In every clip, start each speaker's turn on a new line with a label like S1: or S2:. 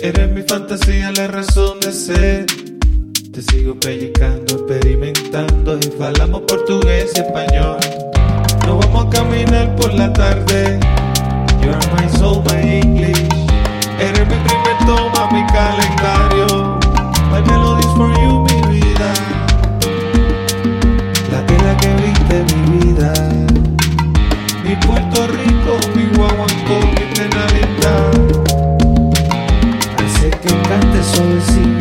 S1: Eres mi fantasía, la razón de ser. Te sigo pellicando, experimentando y hablamos portugués y español. Nos vamos a caminar por la tarde. You're my soul. this all see.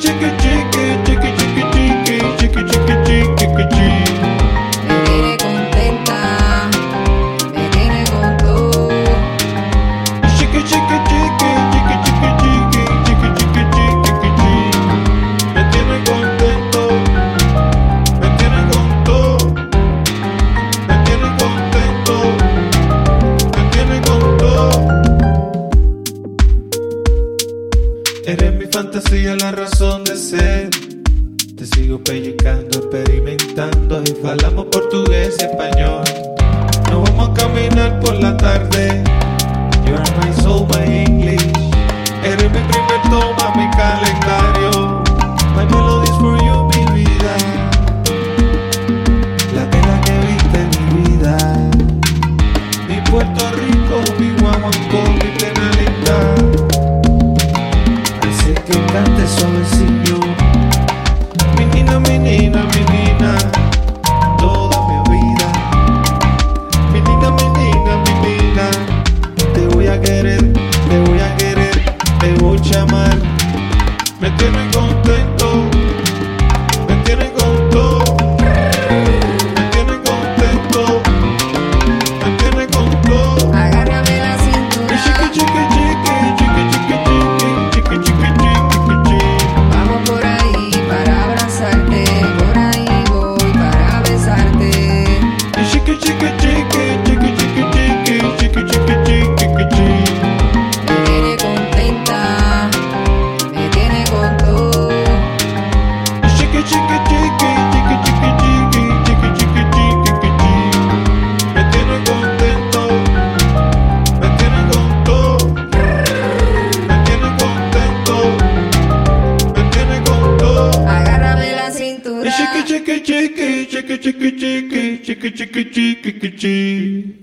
S1: chicka chicka chicka la razón de ser. Te sigo pellizcando, experimentando y falamos portugués y español. Nos vamos a caminar por la tarde me tienen chicky, chicky, chicky, chicky, chicky, chicky, chicky, chicky.